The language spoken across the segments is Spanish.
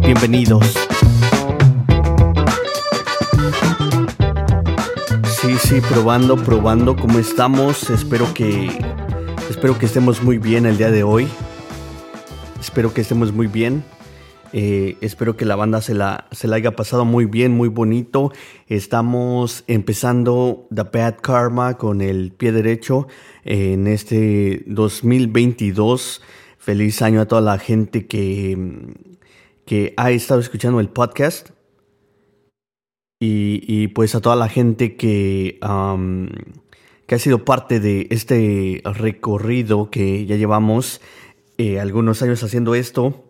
Bienvenidos. Sí, sí, probando, probando cómo estamos. Espero que espero que estemos muy bien el día de hoy. Espero que estemos muy bien. Eh, espero que la banda se la, se la haya pasado muy bien, muy bonito. Estamos empezando The Bad Karma con el pie derecho en este 2022. Feliz año a toda la gente que, que ha estado escuchando el podcast. Y, y pues a toda la gente que, que ha sido parte de este recorrido que ya llevamos eh, algunos años haciendo esto.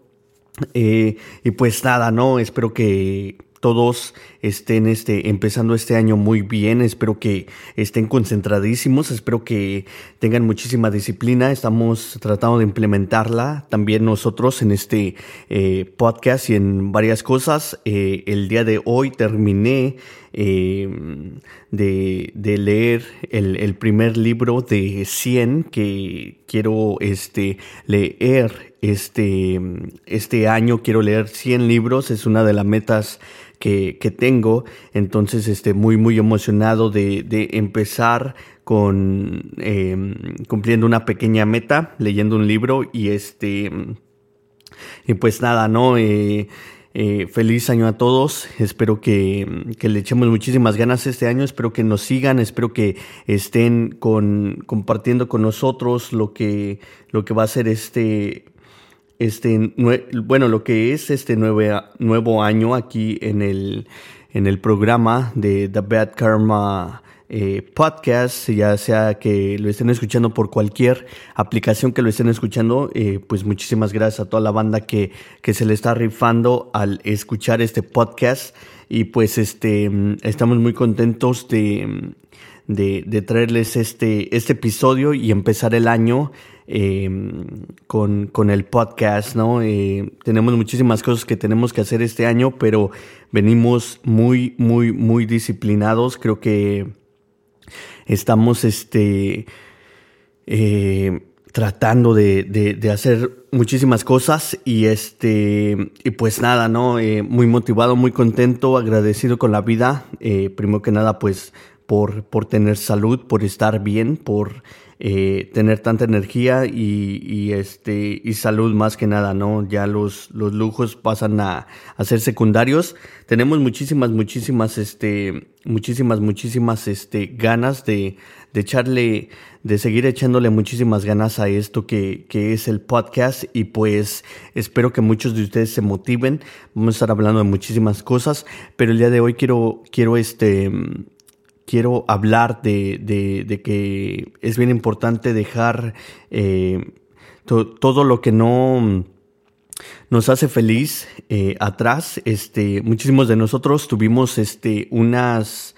Eh, y pues nada, ¿no? Espero que todos estén este, empezando este año muy bien, espero que estén concentradísimos, espero que tengan muchísima disciplina, estamos tratando de implementarla también nosotros en este eh, podcast y en varias cosas. Eh, el día de hoy terminé eh, de, leer el, el, primer libro de 100 que quiero este, leer este, este año, quiero leer 100 libros, es una de las metas que, que, tengo. Entonces, este, muy, muy emocionado de, de empezar con eh, cumpliendo una pequeña meta, leyendo un libro y este, y pues nada, ¿no? Eh, eh, feliz año a todos. Espero que, que, le echemos muchísimas ganas este año. Espero que nos sigan. Espero que estén con, compartiendo con nosotros lo que, lo que va a ser este, este, bueno, lo que es este nuevo año aquí en el, en el programa de The Bad Karma eh, Podcast, ya sea que lo estén escuchando por cualquier aplicación que lo estén escuchando, eh, pues muchísimas gracias a toda la banda que, que se le está rifando al escuchar este podcast. Y pues este, estamos muy contentos de, de, de traerles este, este episodio y empezar el año eh, con, con, el podcast, ¿no? Eh, tenemos muchísimas cosas que tenemos que hacer este año, pero venimos muy, muy, muy disciplinados. Creo que estamos, este, eh, tratando de, de, de, hacer muchísimas cosas y este, y pues nada, ¿no? Eh, muy motivado, muy contento, agradecido con la vida. primero que nada, pues, por, por tener salud, por estar bien, por eh, tener tanta energía y, y, este y salud más que nada, ¿no? Ya los, los lujos pasan a, a ser secundarios. Tenemos muchísimas, muchísimas, este, muchísimas, muchísimas, este, ganas de, de echarle, de seguir echándole muchísimas ganas a esto que, que es el podcast y pues espero que muchos de ustedes se motiven. Vamos a estar hablando de muchísimas cosas, pero el día de hoy quiero, quiero este, quiero hablar de, de, que es bien importante dejar eh, to, todo lo que no nos hace feliz eh, atrás. Este, muchísimos de nosotros tuvimos este, unas,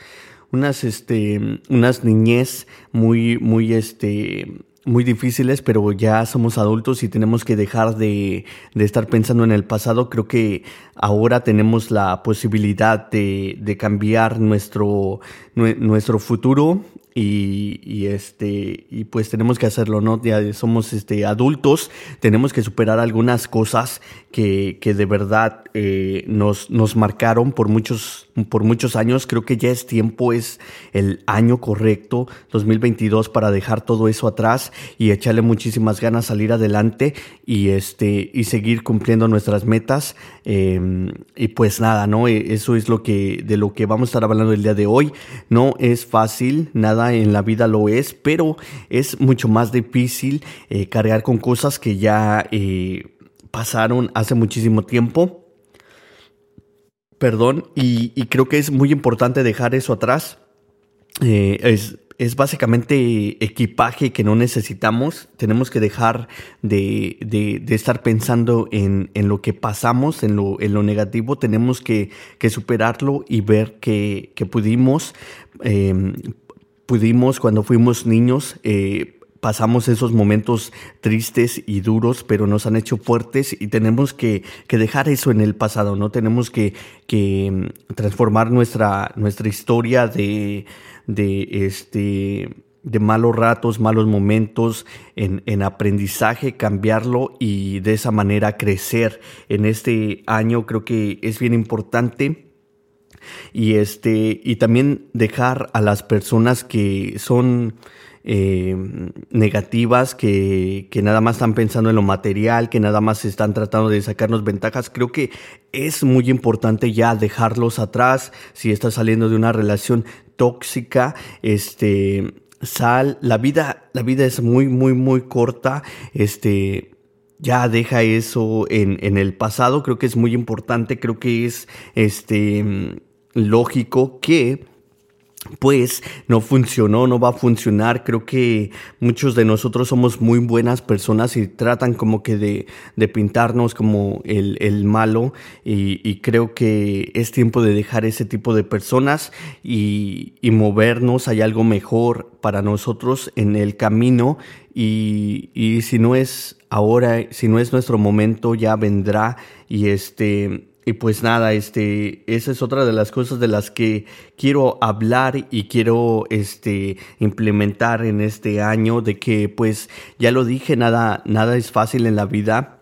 unas, este, unas niñez muy, muy, este, muy difíciles, pero ya somos adultos y tenemos que dejar de, de, estar pensando en el pasado. Creo que ahora tenemos la posibilidad de, de cambiar nuestro, nuestro futuro y, este y pues tenemos que hacerlo no ya somos este adultos tenemos que superar algunas cosas que, que de verdad eh, nos nos marcaron por muchos por muchos años. Creo que ya es tiempo es el año correcto 2022 para dejar todo eso atrás y echarle muchísimas ganas salir adelante y este y seguir cumpliendo nuestras metas eh, y pues nada no eso es lo que de lo que vamos a estar hablando el día de hoy. No es fácil nada en la vida lo es, pero es mucho más difícil eh, cargar con cosas que ya eh, pasaron hace muchísimo tiempo. Perdón, y, creo que es muy importante dejar eso atrás. Eh, es, es básicamente equipaje que no necesitamos. Tenemos que dejar de, estar pensando en, lo que pasamos, en lo, en lo negativo. Tenemos que, superarlo y ver que, pudimos, em, pudimos cuando fuimos niños. Eh, pasamos esos momentos tristes y duros, pero nos han hecho fuertes y tenemos que, dejar eso en el pasado, ¿no? Tenemos que, que em, transformar nuestra, nuestra historia de, de este de malos ratos, malos momentos, en, en, aprendizaje, cambiarlo y de esa manera crecer en este año creo que es bien importante y este y también dejar a las personas que son eh, negativas, que, que, nada más están pensando en lo material, que nada más están tratando de sacarnos ventajas. Creo que es muy importante ya dejarlos atrás. Si estás saliendo de una relación tóxica, este, sal, la vida, la vida es muy, muy, muy corta. Este, ya deja eso en, en el pasado. Creo que es muy importante. Creo que es, este, lógico que pues no funcionó, no va a funcionar. Creo que muchos de nosotros somos muy buenas personas y tratan como que de, de pintarnos como el, el malo y, y, creo que es tiempo de dejar ese tipo de personas y, y movernos. Hay algo mejor para nosotros en el camino y, y si no es ahora, si no es nuestro momento, ya vendrá y este y pues nada, este, esa es otra de las cosas de las que quiero hablar y quiero este, implementar en este año, de que pues ya lo dije, nada, nada es fácil en la vida.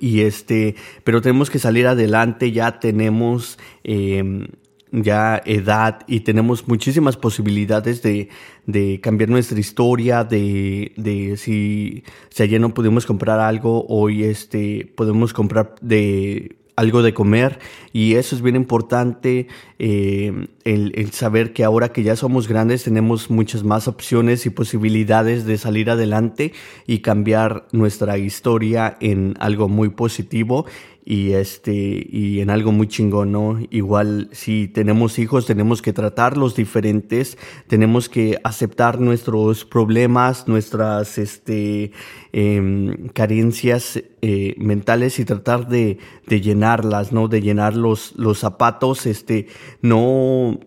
Y este, pero tenemos que salir adelante, ya tenemos em, ya edad y tenemos muchísimas posibilidades de, de cambiar nuestra historia, de, de si, si ayer no pudimos comprar algo, hoy este, podemos comprar de algo de comer y eso es bien importante, eh, el, saber que ahora que ya somos grandes tenemos muchas más opciones y posibilidades de salir adelante y cambiar nuestra historia en algo muy positivo y este y en algo muy chingón, ¿no? Igual si tenemos hijos tenemos que tratarlos diferentes, tenemos que aceptar nuestros problemas, nuestras este em, carencias eh, mentales y tratar de, de, llenarlas, ¿no? De llenar los, los zapatos, este, no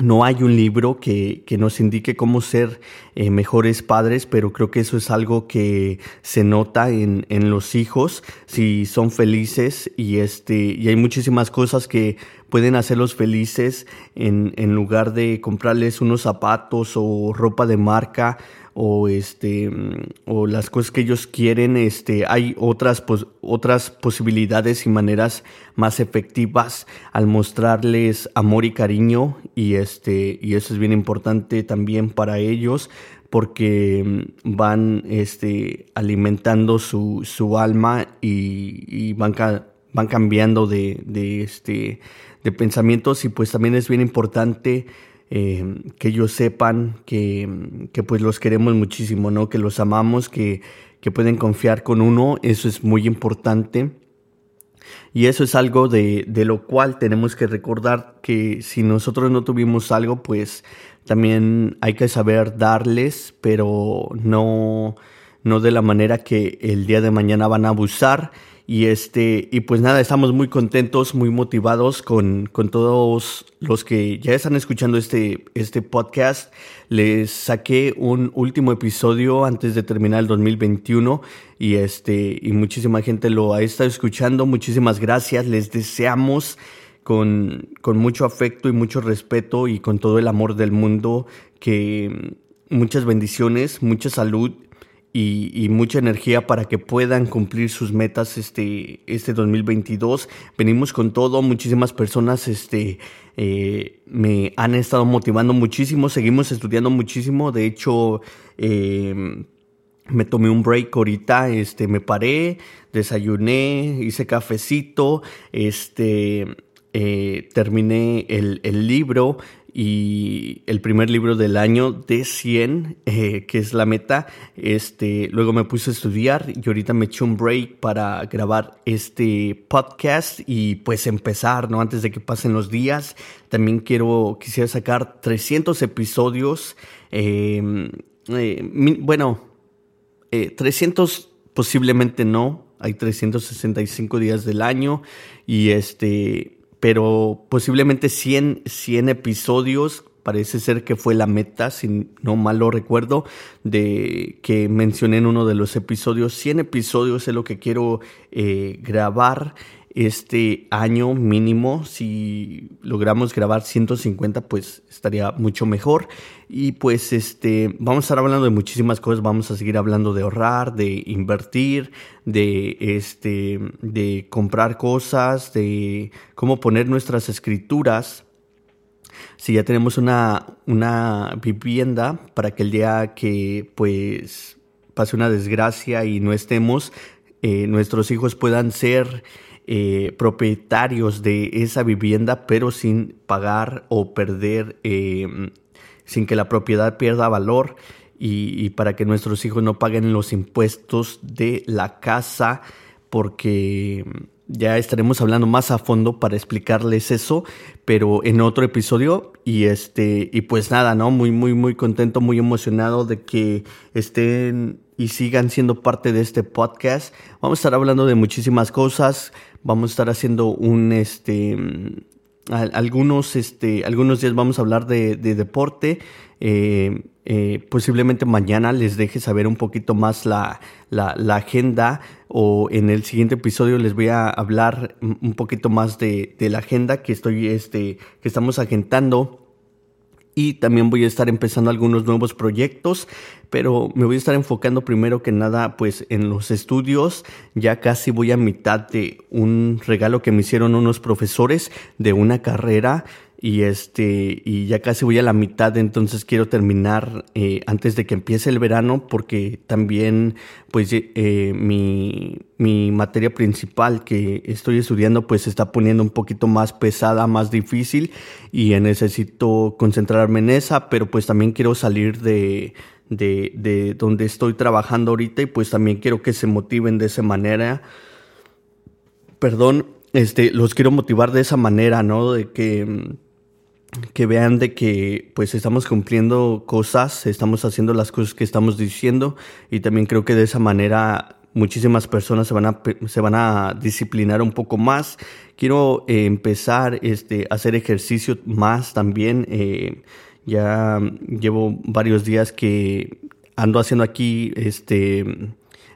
no hay un libro que, que nos indique cómo ser eh, mejores padres, pero creo que eso es algo que se nota en, en, los hijos, si son felices y, este, y hay muchísimas cosas que pueden hacerlos felices en, en lugar de comprarles unos zapatos o ropa de marca o este o las cosas que ellos quieren este hay otras otras posibilidades y maneras más efectivas al mostrarles amor y cariño y este y eso es bien importante también para ellos porque van este alimentando su, su alma y, y van, van cambiando de, de este de pensamientos y pues también es bien importante eh, que ellos sepan que, que, pues los queremos muchísimo, ¿no? Que los amamos, que, que pueden confiar con uno, eso es muy importante. Y eso es algo de, de, lo cual tenemos que recordar que si nosotros no tuvimos algo, pues también hay que saber darles, pero no, no de la manera que el día de mañana van a abusar y este, y pues nada, estamos muy contentos, muy motivados con, con todos los que ya están escuchando este, este podcast. Les saqué un último episodio antes de terminar el 2021 y este, y muchísima gente lo ha estado escuchando. Muchísimas gracias. Les deseamos con, con mucho afecto y mucho respeto y con todo el amor del mundo que muchas bendiciones, mucha salud y, mucha energía para que puedan cumplir sus metas este, este 2022. Venimos con todo, muchísimas personas este, eh, me han estado motivando muchísimo, seguimos estudiando muchísimo, de hecho... Em, me tomé un break ahorita, este, me paré, desayuné, hice cafecito, este, eh, terminé el, el libro y el primer libro del año de 100, eh, que es la meta. Este, luego me puse a estudiar y ahorita me eché un break para grabar este podcast y pues empezar, ¿no? Antes de que pasen los días. También quiero, quisiera sacar 300 episodios. Em, eh, bueno, 300 eh, posiblemente no. Hay 365 días del año y este pero posiblemente 100, 100 episodios parece ser que fue la meta, si no mal lo recuerdo, de que mencioné en uno de los episodios. 100 episodios es lo que quiero eh, grabar este año mínimo. Si logramos grabar 150, pues estaría mucho mejor. Y pues este, vamos a estar hablando de muchísimas cosas. Vamos a seguir hablando de ahorrar, de invertir, de este, de comprar cosas, de cómo poner nuestras escrituras. Si ya tenemos una, una vivienda para que el día que pues pase una desgracia y no estemos, eh, nuestros hijos puedan ser eh, propietarios de esa vivienda, pero sin pagar o perder, eh, sin que la propiedad pierda valor y, para que nuestros hijos no paguen los impuestos de la casa, porque ya estaremos hablando más a fondo para explicarles eso, pero en otro episodio y este y pues nada, ¿no? Muy muy muy contento, muy emocionado de que estén y sigan siendo parte de este podcast. Vamos a estar hablando de muchísimas cosas. Vamos a estar haciendo un, este, algunos, este, algunos días vamos a hablar de, deporte. Eh, eh, posiblemente mañana les deje saber un poquito más la, agenda o en el siguiente episodio les voy a hablar un poquito más de, de la agenda que estoy, este, que estamos agendando y también voy a estar empezando algunos nuevos proyectos, pero me voy a estar enfocando primero que nada pues en los estudios. Ya casi voy a mitad de un regalo que me hicieron unos profesores de una carrera y este y ya casi voy a la mitad entonces quiero terminar eh, antes de que empiece el verano porque también pues eh, mi, mi materia principal que estoy estudiando pues se está poniendo un poquito más pesada más difícil y necesito concentrarme en esa pero pues también quiero salir de de, de donde estoy trabajando ahorita y pues también quiero que se motiven de esa manera. Perdón este los quiero motivar de esa manera no de que que vean de que pues estamos cumpliendo cosas, estamos haciendo las cosas que estamos diciendo y también creo que de esa manera muchísimas personas se van a, se van a disciplinar un poco más. Quiero eh, empezar este, a hacer ejercicio más también. Eh, ya llevo varios días que ando haciendo aquí este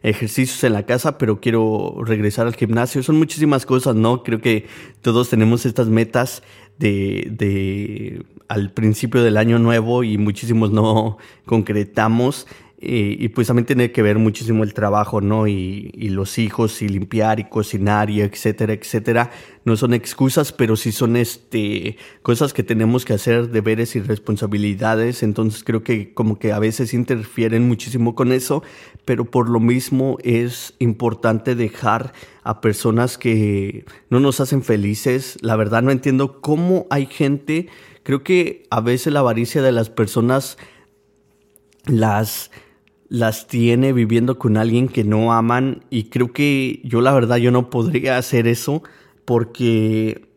ejercicios en la casa, pero quiero regresar al gimnasio. Son muchísimas cosas, ¿no? Creo que todos tenemos estas metas de, de al principio del año nuevo y muchísimos no concretamos. Y pues también tiene que ver muchísimo el trabajo, ¿no? Y, y, los hijos, y limpiar, y cocinar, y etcétera, etcétera. No son excusas, pero sí son este, cosas que tenemos que hacer, deberes y responsabilidades. Entonces creo que como que a veces interfieren muchísimo con eso, pero por lo mismo es importante dejar a personas que no nos hacen felices. La verdad no entiendo cómo hay gente, creo que a veces la avaricia de las personas las las tiene viviendo con alguien que no aman y creo que yo la verdad yo no podría hacer eso porque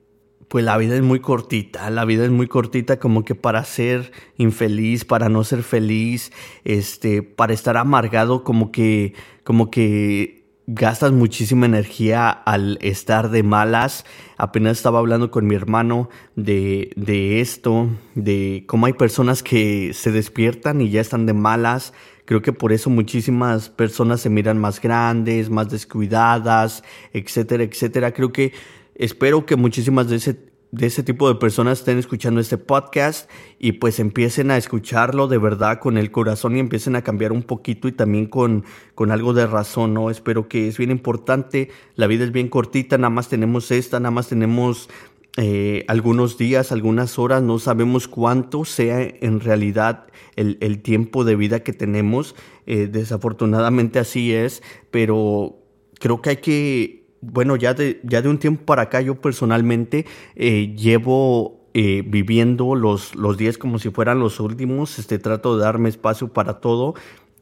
pues la vida es muy cortita, la vida es muy cortita como que para ser infeliz, para no ser feliz, este, para estar amargado como que como que gastas muchísima energía al estar de malas. Apenas estaba hablando con mi hermano de, de esto, de cómo hay personas que se despiertan y ya están de malas, Creo que por eso muchísimas personas se miran más grandes, más descuidadas, etcétera, etcétera. Creo que espero que muchísimas de ese de ese tipo de personas estén escuchando este podcast y pues empiecen a escucharlo de verdad con el corazón y empiecen a cambiar un poquito y también con, con algo de razón, ¿no? Espero que es bien importante, la vida es bien cortita, nada más tenemos esta, nada más tenemos eh, algunos días, algunas horas, no sabemos cuánto sea en realidad el, tiempo de vida que tenemos. Eh, desafortunadamente así es, pero creo que hay que, bueno, ya de, ya de un tiempo para acá yo personalmente eh, llevo eh, viviendo los, los días como si fueran los últimos, este, trato de darme espacio para todo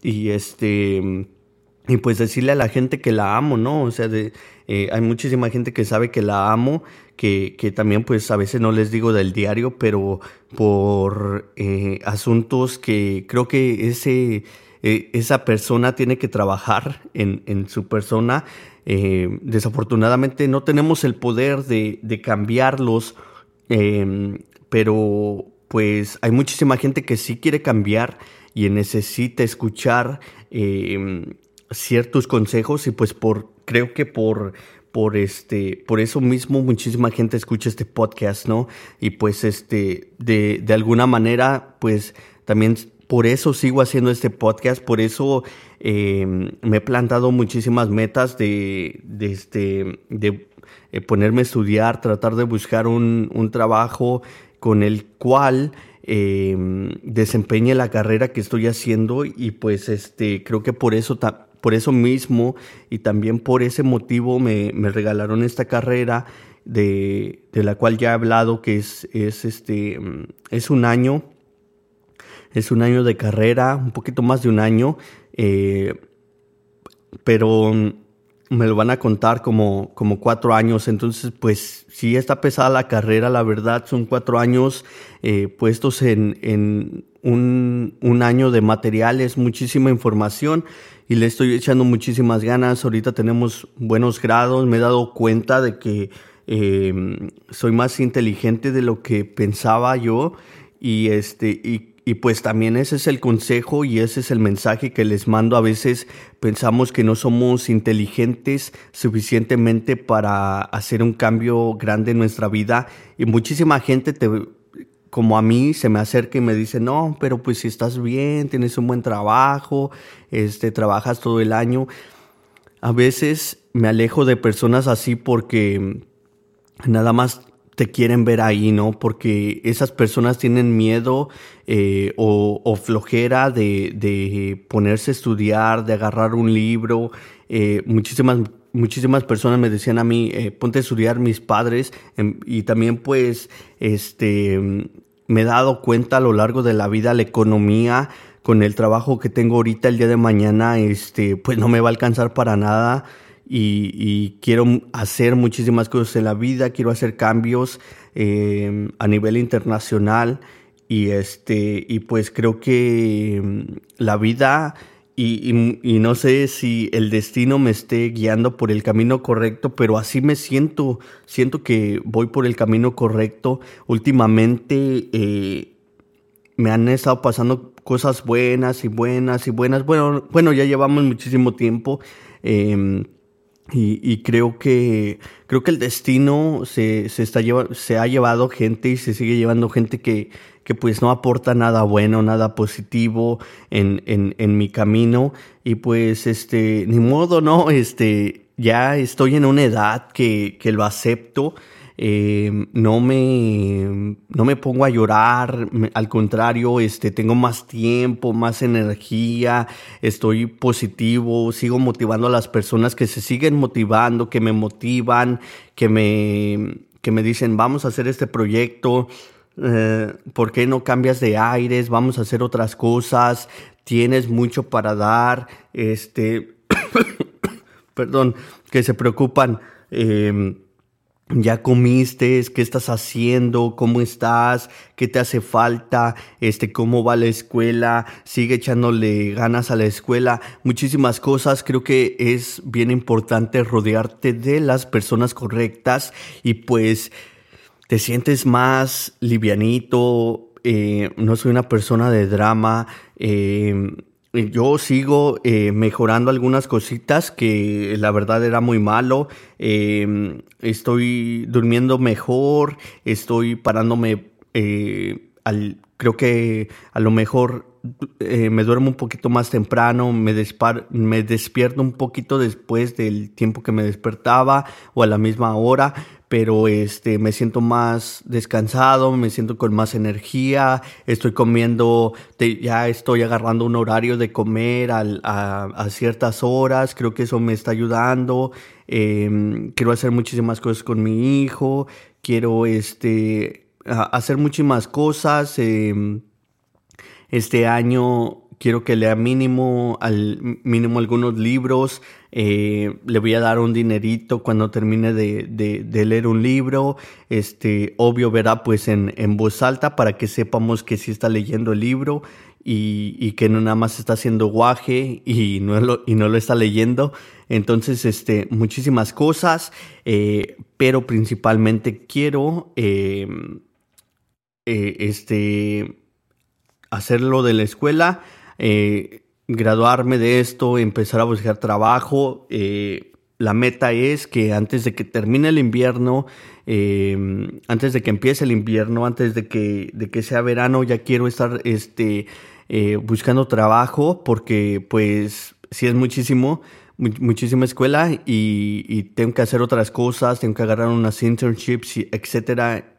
y este y pues decirle a la gente que la amo, ¿no? O sea, de, eh, hay muchísima gente que sabe que la amo, que, que, también pues a veces no les digo del diario, pero por eh, asuntos que creo que ese, eh, esa persona tiene que trabajar en, en su persona. desafortunadamente no tenemos el poder de, de cambiarlos, em, pero pues hay muchísima gente que sí quiere cambiar y necesita escuchar em, ciertos consejos y pues por creo que por por este por eso mismo muchísima gente escucha este podcast no y pues este de, de alguna manera pues también por eso sigo haciendo este podcast por eso em, me he plantado muchísimas metas de, de este de eh, ponerme a estudiar tratar de buscar un, un trabajo con el cual eh, desempeñe la carrera que estoy haciendo y pues este creo que por eso por eso mismo y también por ese motivo me, regalaron esta carrera de, la cual ya he hablado que es, es este es un año es un año de carrera un poquito más de un año eh, pero me lo van a contar como, como cuatro años. Entonces, pues sí está pesada la carrera, la verdad, son cuatro años eh, puestos en un, un, año de materiales, muchísima información y le estoy echando muchísimas ganas. Ahorita tenemos buenos grados, me he dado cuenta de que eh, soy más inteligente de lo que pensaba yo y este y y pues también ese es el consejo y ese es el mensaje que les mando. A veces pensamos que no somos inteligentes suficientemente para hacer un cambio grande en nuestra vida y muchísima gente te, como a mí se me acerca y me dice, no, pero pues si estás bien, tienes un buen trabajo, este, trabajas todo el año. A veces me alejo de personas así porque nada más te quieren ver ahí, ¿no? Porque esas personas tienen miedo eh, o, flojera de, ponerse a estudiar, de agarrar un libro. Eh, muchísimas, muchísimas personas me decían a mí, eh, ponte a estudiar mis padres. Em, y también pues, este, me he dado cuenta a lo largo de la vida la economía con el trabajo que tengo ahorita el día de mañana, este, pues no me va a alcanzar para nada. Y, quiero hacer muchísimas cosas en la vida, quiero hacer cambios eh, a nivel internacional. Y, este, y pues creo que mm, la vida y, no sé si el destino me esté guiando por el camino correcto, pero así me siento, siento que voy por el camino correcto. Últimamente eh, me han estado pasando cosas buenas y buenas y buenas. Bueno, bueno ya llevamos muchísimo tiempo. Em, y, creo que creo que el destino se, se, está se ha llevado gente y se sigue llevando gente que, que pues no aporta nada bueno, nada positivo en, en, en mi camino. Y pues este, ni modo, ¿no? Este, ya estoy en una edad que, que lo acepto eh, no, me, no me pongo a llorar, al contrario, este, tengo más tiempo, más energía, estoy positivo, sigo motivando a las personas que se siguen motivando, que me motivan, que me, que me dicen, vamos a hacer este proyecto, eh, ¿por qué no cambias de aires? Vamos a hacer otras cosas, tienes mucho para dar, este, perdón, que se preocupan. Eh, ya comiste, qué estás haciendo, cómo estás, qué te hace falta, este, cómo va la escuela, sigue echándole ganas a la escuela, muchísimas cosas. Creo que es bien importante rodearte de las personas correctas y pues te sientes más livianito. Eh, no soy una persona de drama. Eh, yo sigo eh, mejorando algunas cositas que la verdad era muy malo. Estoy durmiendo mejor, estoy parándome eh, creo que a lo mejor eh, me duermo un poquito más temprano, me, me despierto un poquito después del tiempo que me despertaba o a la misma hora, pero este, me siento más descansado, me siento con más energía, estoy comiendo, ya estoy agarrando un horario de comer a, a, ciertas horas, creo que eso me está ayudando, em, quiero hacer muchísimas cosas con mi hijo, quiero este, hacer muchísimas cosas. Em, este año quiero que lea mínimo, al, mínimo algunos libros. Eh, le voy a dar un dinerito cuando termine de, de, leer un libro. Este, obvio verá pues en, en, voz alta para que sepamos que sí está leyendo el libro y, y que no nada más está haciendo guaje y no lo, y no lo está leyendo. Entonces, este, muchísimas cosas, eh, pero principalmente quiero, eh, este, hacerlo de la escuela eh, graduarme de esto, empezar a buscar trabajo. Eh, la meta es que antes de que termine el invierno, eh, antes de que empiece el invierno, antes de que, de que sea verano, ya quiero estar este, buscando trabajo porque pues si es muchísimo, muchísima escuela y, tengo que hacer otras cosas, tengo que agarrar unas internships, etcétera,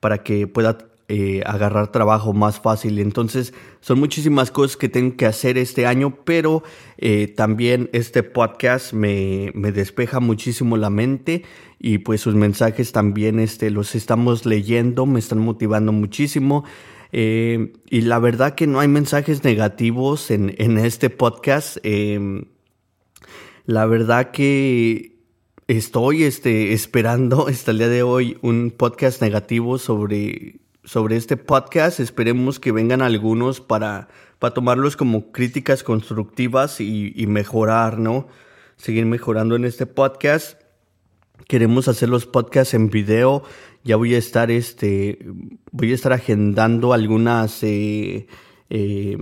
para que pueda eh, agarrar trabajo más fácil. Entonces son muchísimas cosas que tengo que hacer este año, pero eh, también este podcast me, me, despeja muchísimo la mente y pues sus mensajes también este, los estamos leyendo, me están motivando muchísimo. Eh, y la verdad que no hay mensajes negativos en, en este podcast. Em, la verdad que estoy este, esperando hasta el día de hoy un podcast negativo sobre sobre este podcast. Esperemos que vengan algunos para, para tomarlos como críticas constructivas y, mejorar, ¿no? Seguir mejorando en este podcast. Queremos hacer los podcasts en video. Ya voy a estar, este, voy a estar agendando algunas, eh, eh,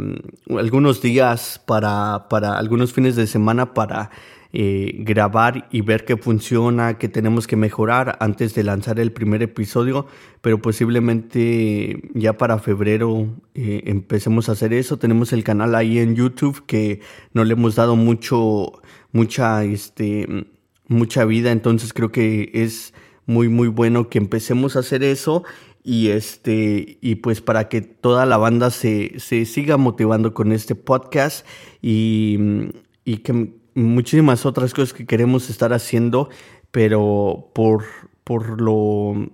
algunos días para, para algunos fines de semana para eh, grabar y ver qué funciona, qué tenemos que mejorar antes de lanzar el primer episodio, pero posiblemente ya para febrero eh, empecemos a hacer eso. Tenemos el canal ahí en YouTube que no le hemos dado mucho, mucha, este, mucha vida, entonces creo que es muy muy bueno que empecemos a hacer eso y este y pues para que toda la banda se, se siga motivando con este podcast y, y que muchísimas otras cosas que queremos estar haciendo, pero por, por lo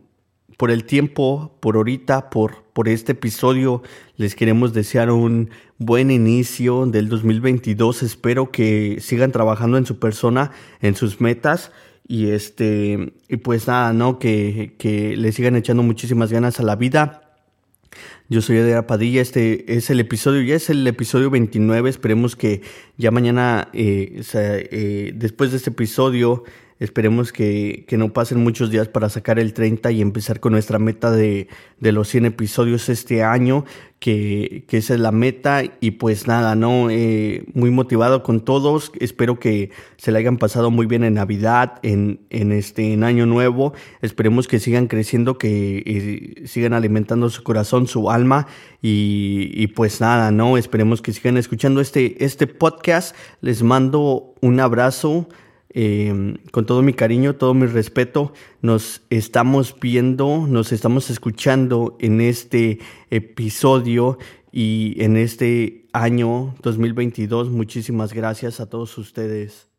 por el tiempo, por ahorita, por, por este episodio, les queremos desear un buen inicio del 2022. Espero que sigan trabajando en su persona, en sus metas. Y este, y pues nada, ¿no? Que, que le sigan echando muchísimas ganas a la vida yo soy Edera Padilla, este es el episodio, ya es el episodio 29, esperemos que ya mañana, eh, eh, después de este episodio, Esperemos que, que, no pasen muchos días para sacar el 30 y empezar con nuestra meta de, de los 100 episodios este año, que, que, esa es la meta. Y pues nada, ¿no? Eh, muy motivado con todos. Espero que se la hayan pasado muy bien en Navidad, en, en este en Año Nuevo. Esperemos que sigan creciendo, que eh, sigan alimentando su corazón, su alma. Y, y pues nada, ¿no? Esperemos que sigan escuchando este, este podcast. Les mando un abrazo. Em, con todo mi cariño, todo mi respeto, nos estamos viendo, nos estamos escuchando en este episodio y en este año 2022. Muchísimas gracias a todos ustedes.